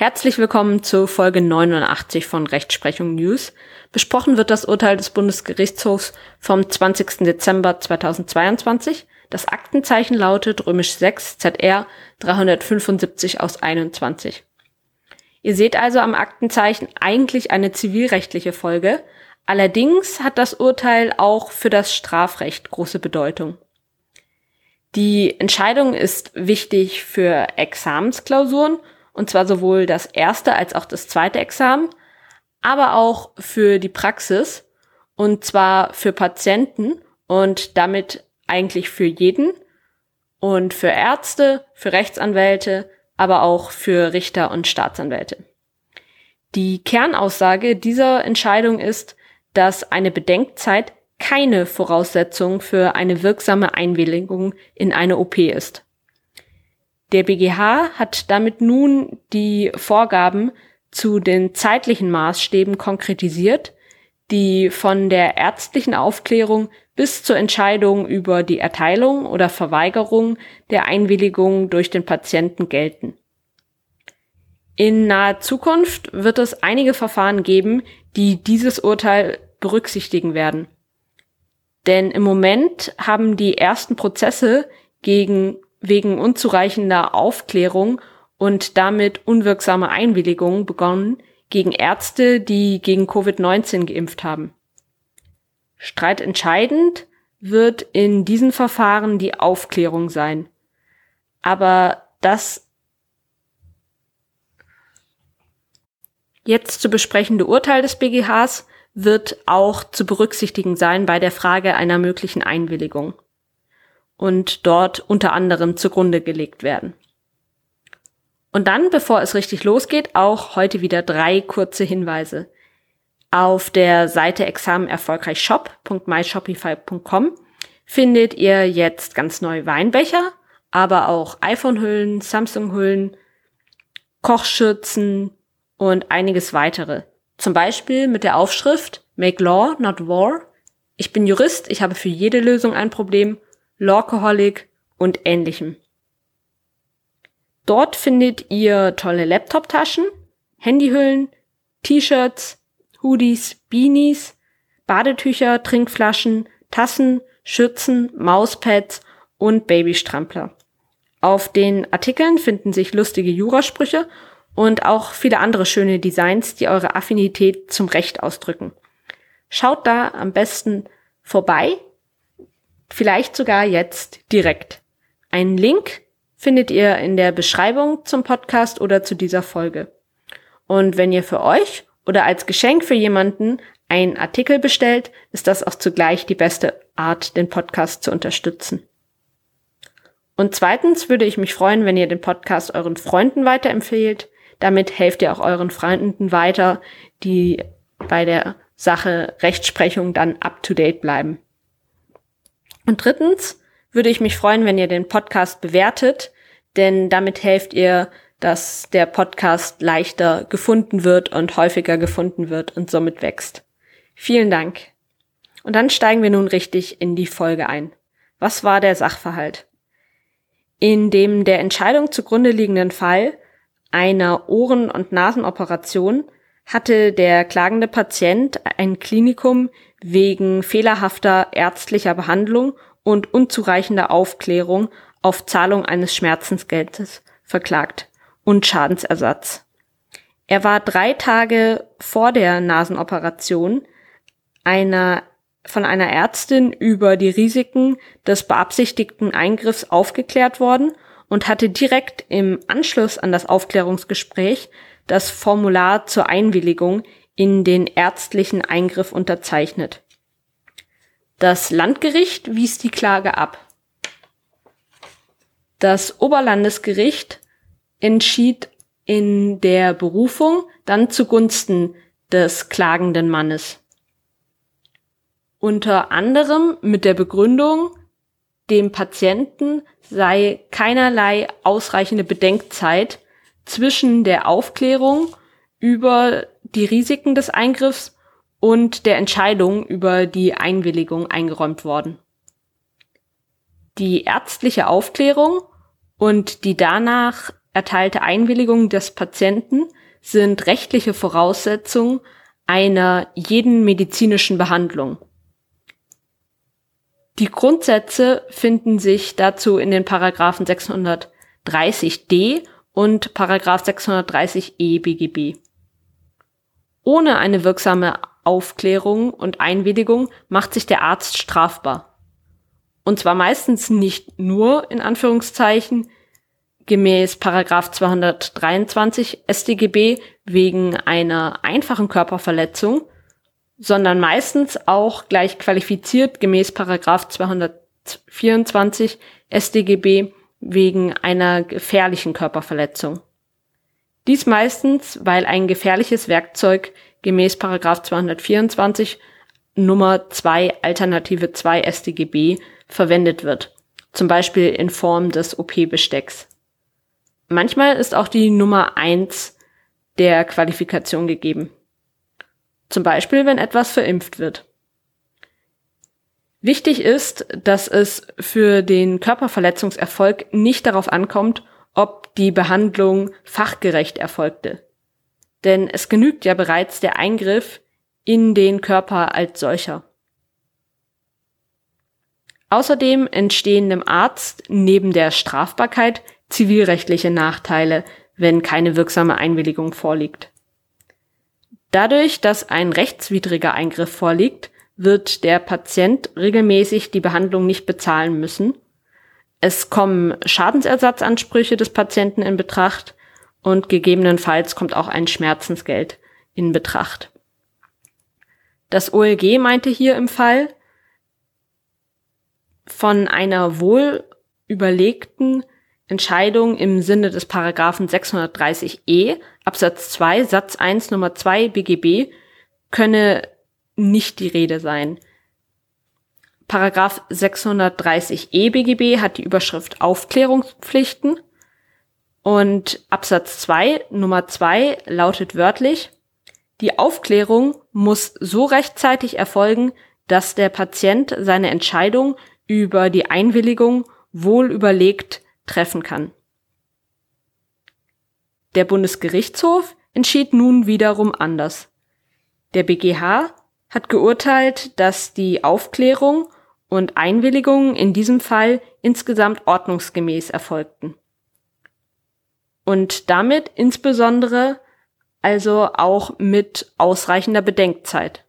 Herzlich willkommen zu Folge 89 von Rechtsprechung News. Besprochen wird das Urteil des Bundesgerichtshofs vom 20. Dezember 2022. Das Aktenzeichen lautet römisch 6 ZR 375 aus 21. Ihr seht also am Aktenzeichen eigentlich eine zivilrechtliche Folge. Allerdings hat das Urteil auch für das Strafrecht große Bedeutung. Die Entscheidung ist wichtig für Examensklausuren und zwar sowohl das erste als auch das zweite Examen, aber auch für die Praxis, und zwar für Patienten und damit eigentlich für jeden und für Ärzte, für Rechtsanwälte, aber auch für Richter und Staatsanwälte. Die Kernaussage dieser Entscheidung ist, dass eine Bedenkzeit keine Voraussetzung für eine wirksame Einwilligung in eine OP ist. Der BGH hat damit nun die Vorgaben zu den zeitlichen Maßstäben konkretisiert, die von der ärztlichen Aufklärung bis zur Entscheidung über die Erteilung oder Verweigerung der Einwilligung durch den Patienten gelten. In naher Zukunft wird es einige Verfahren geben, die dieses Urteil berücksichtigen werden. Denn im Moment haben die ersten Prozesse gegen wegen unzureichender Aufklärung und damit unwirksame Einwilligung begonnen gegen Ärzte, die gegen Covid-19 geimpft haben. Streitentscheidend wird in diesen Verfahren die Aufklärung sein. Aber das jetzt zu besprechende Urteil des BGHs wird auch zu berücksichtigen sein bei der Frage einer möglichen Einwilligung und dort unter anderem zugrunde gelegt werden. Und dann, bevor es richtig losgeht, auch heute wieder drei kurze Hinweise. Auf der Seite examenerfolgreichshop.myshopify.com findet ihr jetzt ganz neue Weinbecher, aber auch iPhone-Hüllen, Samsung-Hüllen, Kochschürzen und einiges weitere. Zum Beispiel mit der Aufschrift Make Law, not War. Ich bin Jurist, ich habe für jede Lösung ein Problem Lawcoholic und ähnlichem. Dort findet ihr tolle Laptop-Taschen, Handyhüllen, T-Shirts, Hoodies, Beanies, Badetücher, Trinkflaschen, Tassen, Schürzen, Mauspads und Babystrampler. Auf den Artikeln finden sich lustige Jurasprüche und auch viele andere schöne Designs, die eure Affinität zum Recht ausdrücken. Schaut da am besten vorbei Vielleicht sogar jetzt direkt. Einen Link findet ihr in der Beschreibung zum Podcast oder zu dieser Folge. Und wenn ihr für euch oder als Geschenk für jemanden einen Artikel bestellt, ist das auch zugleich die beste Art, den Podcast zu unterstützen. Und zweitens würde ich mich freuen, wenn ihr den Podcast euren Freunden weiterempfehlt. Damit helft ihr auch euren Freunden weiter, die bei der Sache Rechtsprechung dann up to date bleiben. Und drittens würde ich mich freuen, wenn ihr den Podcast bewertet, denn damit helft ihr, dass der Podcast leichter gefunden wird und häufiger gefunden wird und somit wächst. Vielen Dank. Und dann steigen wir nun richtig in die Folge ein. Was war der Sachverhalt? In dem der Entscheidung zugrunde liegenden Fall einer Ohren- und Nasenoperation hatte der klagende Patient ein Klinikum wegen fehlerhafter ärztlicher Behandlung und unzureichender Aufklärung auf Zahlung eines Schmerzensgeldes verklagt und Schadensersatz. Er war drei Tage vor der Nasenoperation einer von einer Ärztin über die Risiken des beabsichtigten Eingriffs aufgeklärt worden und hatte direkt im Anschluss an das Aufklärungsgespräch das Formular zur Einwilligung in den ärztlichen Eingriff unterzeichnet. Das Landgericht wies die Klage ab. Das Oberlandesgericht entschied in der Berufung dann zugunsten des klagenden Mannes. Unter anderem mit der Begründung, dem Patienten sei keinerlei ausreichende Bedenkzeit zwischen der Aufklärung über die Risiken des Eingriffs und der Entscheidung über die Einwilligung eingeräumt worden. Die ärztliche Aufklärung und die danach erteilte Einwilligung des Patienten sind rechtliche Voraussetzungen einer jeden medizinischen Behandlung. Die Grundsätze finden sich dazu in den Paragraphen 630d und Paragraph 630e BGB. Ohne eine wirksame Aufklärung und Einwilligung macht sich der Arzt strafbar. Und zwar meistens nicht nur in Anführungszeichen gemäß Paragraph 223 StGB wegen einer einfachen Körperverletzung, sondern meistens auch gleich qualifiziert gemäß Paragraph 224 StGB wegen einer gefährlichen Körperverletzung. Dies meistens, weil ein gefährliches Werkzeug gemäß Paragraph 224 Nummer 2 Alternative 2 StGB verwendet wird, zum Beispiel in Form des OP-Bestecks. Manchmal ist auch die Nummer 1 der Qualifikation gegeben. Zum Beispiel, wenn etwas verimpft wird. Wichtig ist, dass es für den Körperverletzungserfolg nicht darauf ankommt, ob die Behandlung fachgerecht erfolgte. Denn es genügt ja bereits der Eingriff in den Körper als solcher. Außerdem entstehen dem Arzt neben der Strafbarkeit zivilrechtliche Nachteile, wenn keine wirksame Einwilligung vorliegt. Dadurch, dass ein rechtswidriger Eingriff vorliegt, wird der Patient regelmäßig die Behandlung nicht bezahlen müssen. Es kommen Schadensersatzansprüche des Patienten in Betracht und gegebenenfalls kommt auch ein Schmerzensgeld in Betracht. Das OLG meinte hier im Fall von einer wohl überlegten Entscheidung im Sinne des Paragraphen 630e Absatz 2 Satz 1 Nummer 2 BGB könne nicht die Rede sein. Paragraph 630e BGB hat die Überschrift Aufklärungspflichten und Absatz 2 Nummer 2 lautet wörtlich, die Aufklärung muss so rechtzeitig erfolgen, dass der Patient seine Entscheidung über die Einwilligung wohl überlegt treffen kann. Der Bundesgerichtshof entschied nun wiederum anders. Der BGH hat geurteilt, dass die Aufklärung und Einwilligung in diesem Fall insgesamt ordnungsgemäß erfolgten. Und damit insbesondere also auch mit ausreichender Bedenkzeit.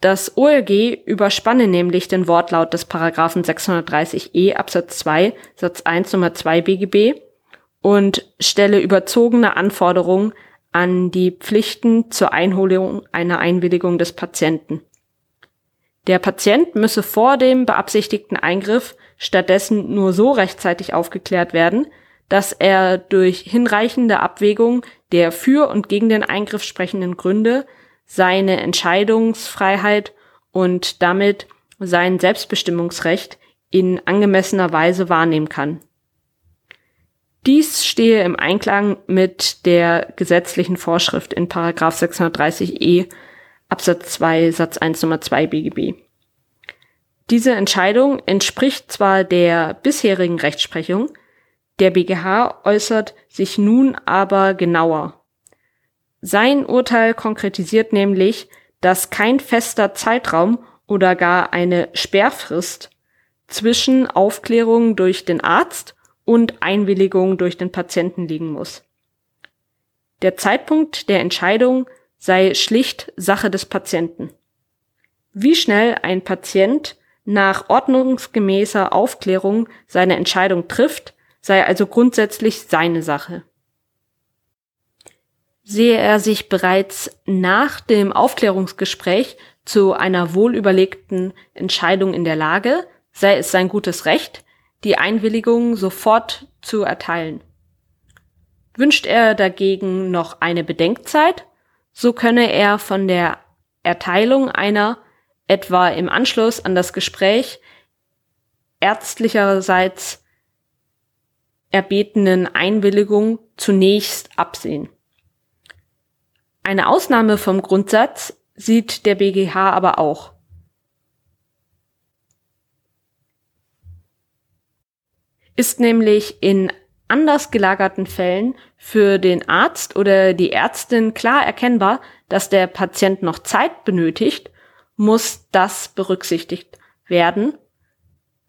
Das OLG überspanne nämlich den Wortlaut des Paragraphen 630e Absatz 2 Satz 1 Nummer 2 BGB und stelle überzogene Anforderungen an die Pflichten zur Einholung einer Einwilligung des Patienten. Der Patient müsse vor dem beabsichtigten Eingriff stattdessen nur so rechtzeitig aufgeklärt werden, dass er durch hinreichende Abwägung der für und gegen den Eingriff sprechenden Gründe seine Entscheidungsfreiheit und damit sein Selbstbestimmungsrecht in angemessener Weise wahrnehmen kann. Dies stehe im Einklang mit der gesetzlichen Vorschrift in 630e Absatz 2 Satz 1 Nummer 2 BGB. Diese Entscheidung entspricht zwar der bisherigen Rechtsprechung, der BGH äußert sich nun aber genauer. Sein Urteil konkretisiert nämlich, dass kein fester Zeitraum oder gar eine Sperrfrist zwischen Aufklärung durch den Arzt und Einwilligung durch den Patienten liegen muss. Der Zeitpunkt der Entscheidung sei schlicht Sache des Patienten. Wie schnell ein Patient nach ordnungsgemäßer Aufklärung seine Entscheidung trifft, sei also grundsätzlich seine Sache sehe er sich bereits nach dem Aufklärungsgespräch zu einer wohlüberlegten Entscheidung in der Lage, sei es sein gutes Recht, die Einwilligung sofort zu erteilen. Wünscht er dagegen noch eine Bedenkzeit, so könne er von der Erteilung einer etwa im Anschluss an das Gespräch ärztlicherseits erbetenen Einwilligung zunächst absehen. Eine Ausnahme vom Grundsatz sieht der BGH aber auch. Ist nämlich in anders gelagerten Fällen für den Arzt oder die Ärztin klar erkennbar, dass der Patient noch Zeit benötigt, muss das berücksichtigt werden.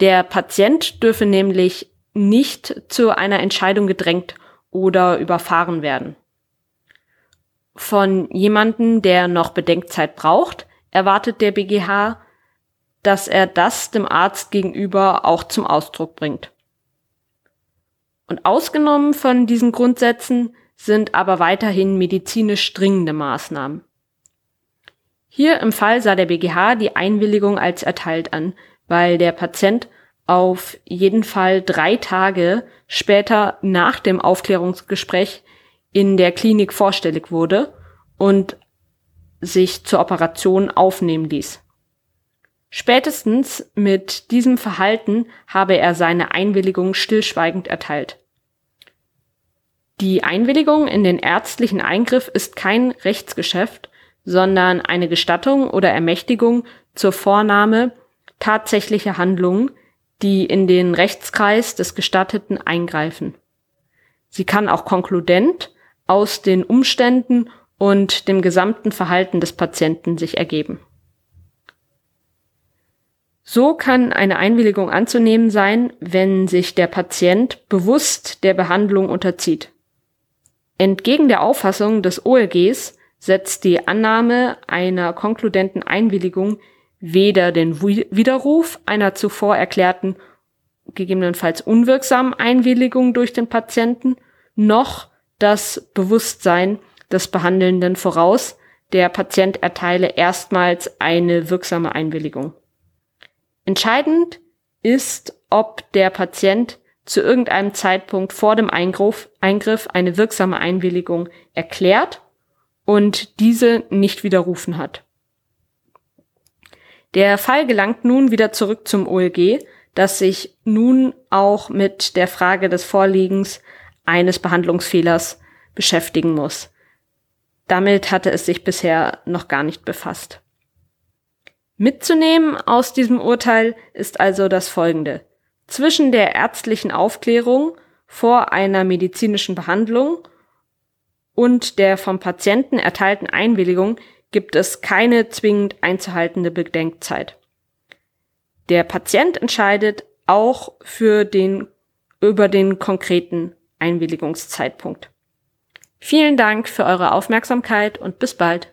Der Patient dürfe nämlich nicht zu einer Entscheidung gedrängt oder überfahren werden. Von jemanden, der noch Bedenkzeit braucht, erwartet der BGH, dass er das dem Arzt gegenüber auch zum Ausdruck bringt. Und ausgenommen von diesen Grundsätzen sind aber weiterhin medizinisch dringende Maßnahmen. Hier im Fall sah der BGH die Einwilligung als erteilt an, weil der Patient auf jeden Fall drei Tage später nach dem Aufklärungsgespräch in der Klinik vorstellig wurde und sich zur Operation aufnehmen ließ. Spätestens mit diesem Verhalten habe er seine Einwilligung stillschweigend erteilt. Die Einwilligung in den ärztlichen Eingriff ist kein Rechtsgeschäft, sondern eine Gestattung oder Ermächtigung zur Vornahme tatsächlicher Handlungen, die in den Rechtskreis des Gestatteten eingreifen. Sie kann auch konkludent aus den Umständen und dem gesamten Verhalten des Patienten sich ergeben. So kann eine Einwilligung anzunehmen sein, wenn sich der Patient bewusst der Behandlung unterzieht. Entgegen der Auffassung des OLGs setzt die Annahme einer konkludenten Einwilligung weder den Widerruf einer zuvor erklärten, gegebenenfalls unwirksamen Einwilligung durch den Patienten, noch das Bewusstsein des Behandelnden voraus, der Patient erteile erstmals eine wirksame Einwilligung. Entscheidend ist, ob der Patient zu irgendeinem Zeitpunkt vor dem Eingriff, eine wirksame Einwilligung erklärt und diese nicht widerrufen hat. Der Fall gelangt nun wieder zurück zum OLG, das sich nun auch mit der Frage des Vorliegens eines Behandlungsfehlers beschäftigen muss. Damit hatte es sich bisher noch gar nicht befasst. Mitzunehmen aus diesem Urteil ist also das Folgende. Zwischen der ärztlichen Aufklärung vor einer medizinischen Behandlung und der vom Patienten erteilten Einwilligung gibt es keine zwingend einzuhaltende Bedenkzeit. Der Patient entscheidet auch für den, über den konkreten Einwilligungszeitpunkt. Vielen Dank für eure Aufmerksamkeit und bis bald.